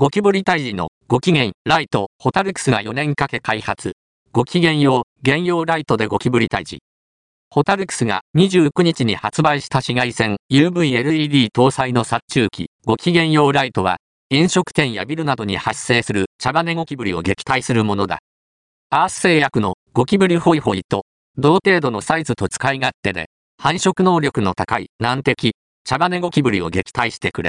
ゴキブリ退治のご機嫌ライトホタルクスが4年かけ開発。ご機嫌用、原用ライトでゴキブリ退治。ホタルクスが29日に発売した紫外線 UV-LED 搭載の殺虫機、ご機嫌用ライトは、飲食店やビルなどに発生する茶羽ゴキブリを撃退するものだ。アース製薬のゴキブリホイホイと、同程度のサイズと使い勝手で、繁殖能力の高い難敵、茶羽ゴキブリを撃退してくれる。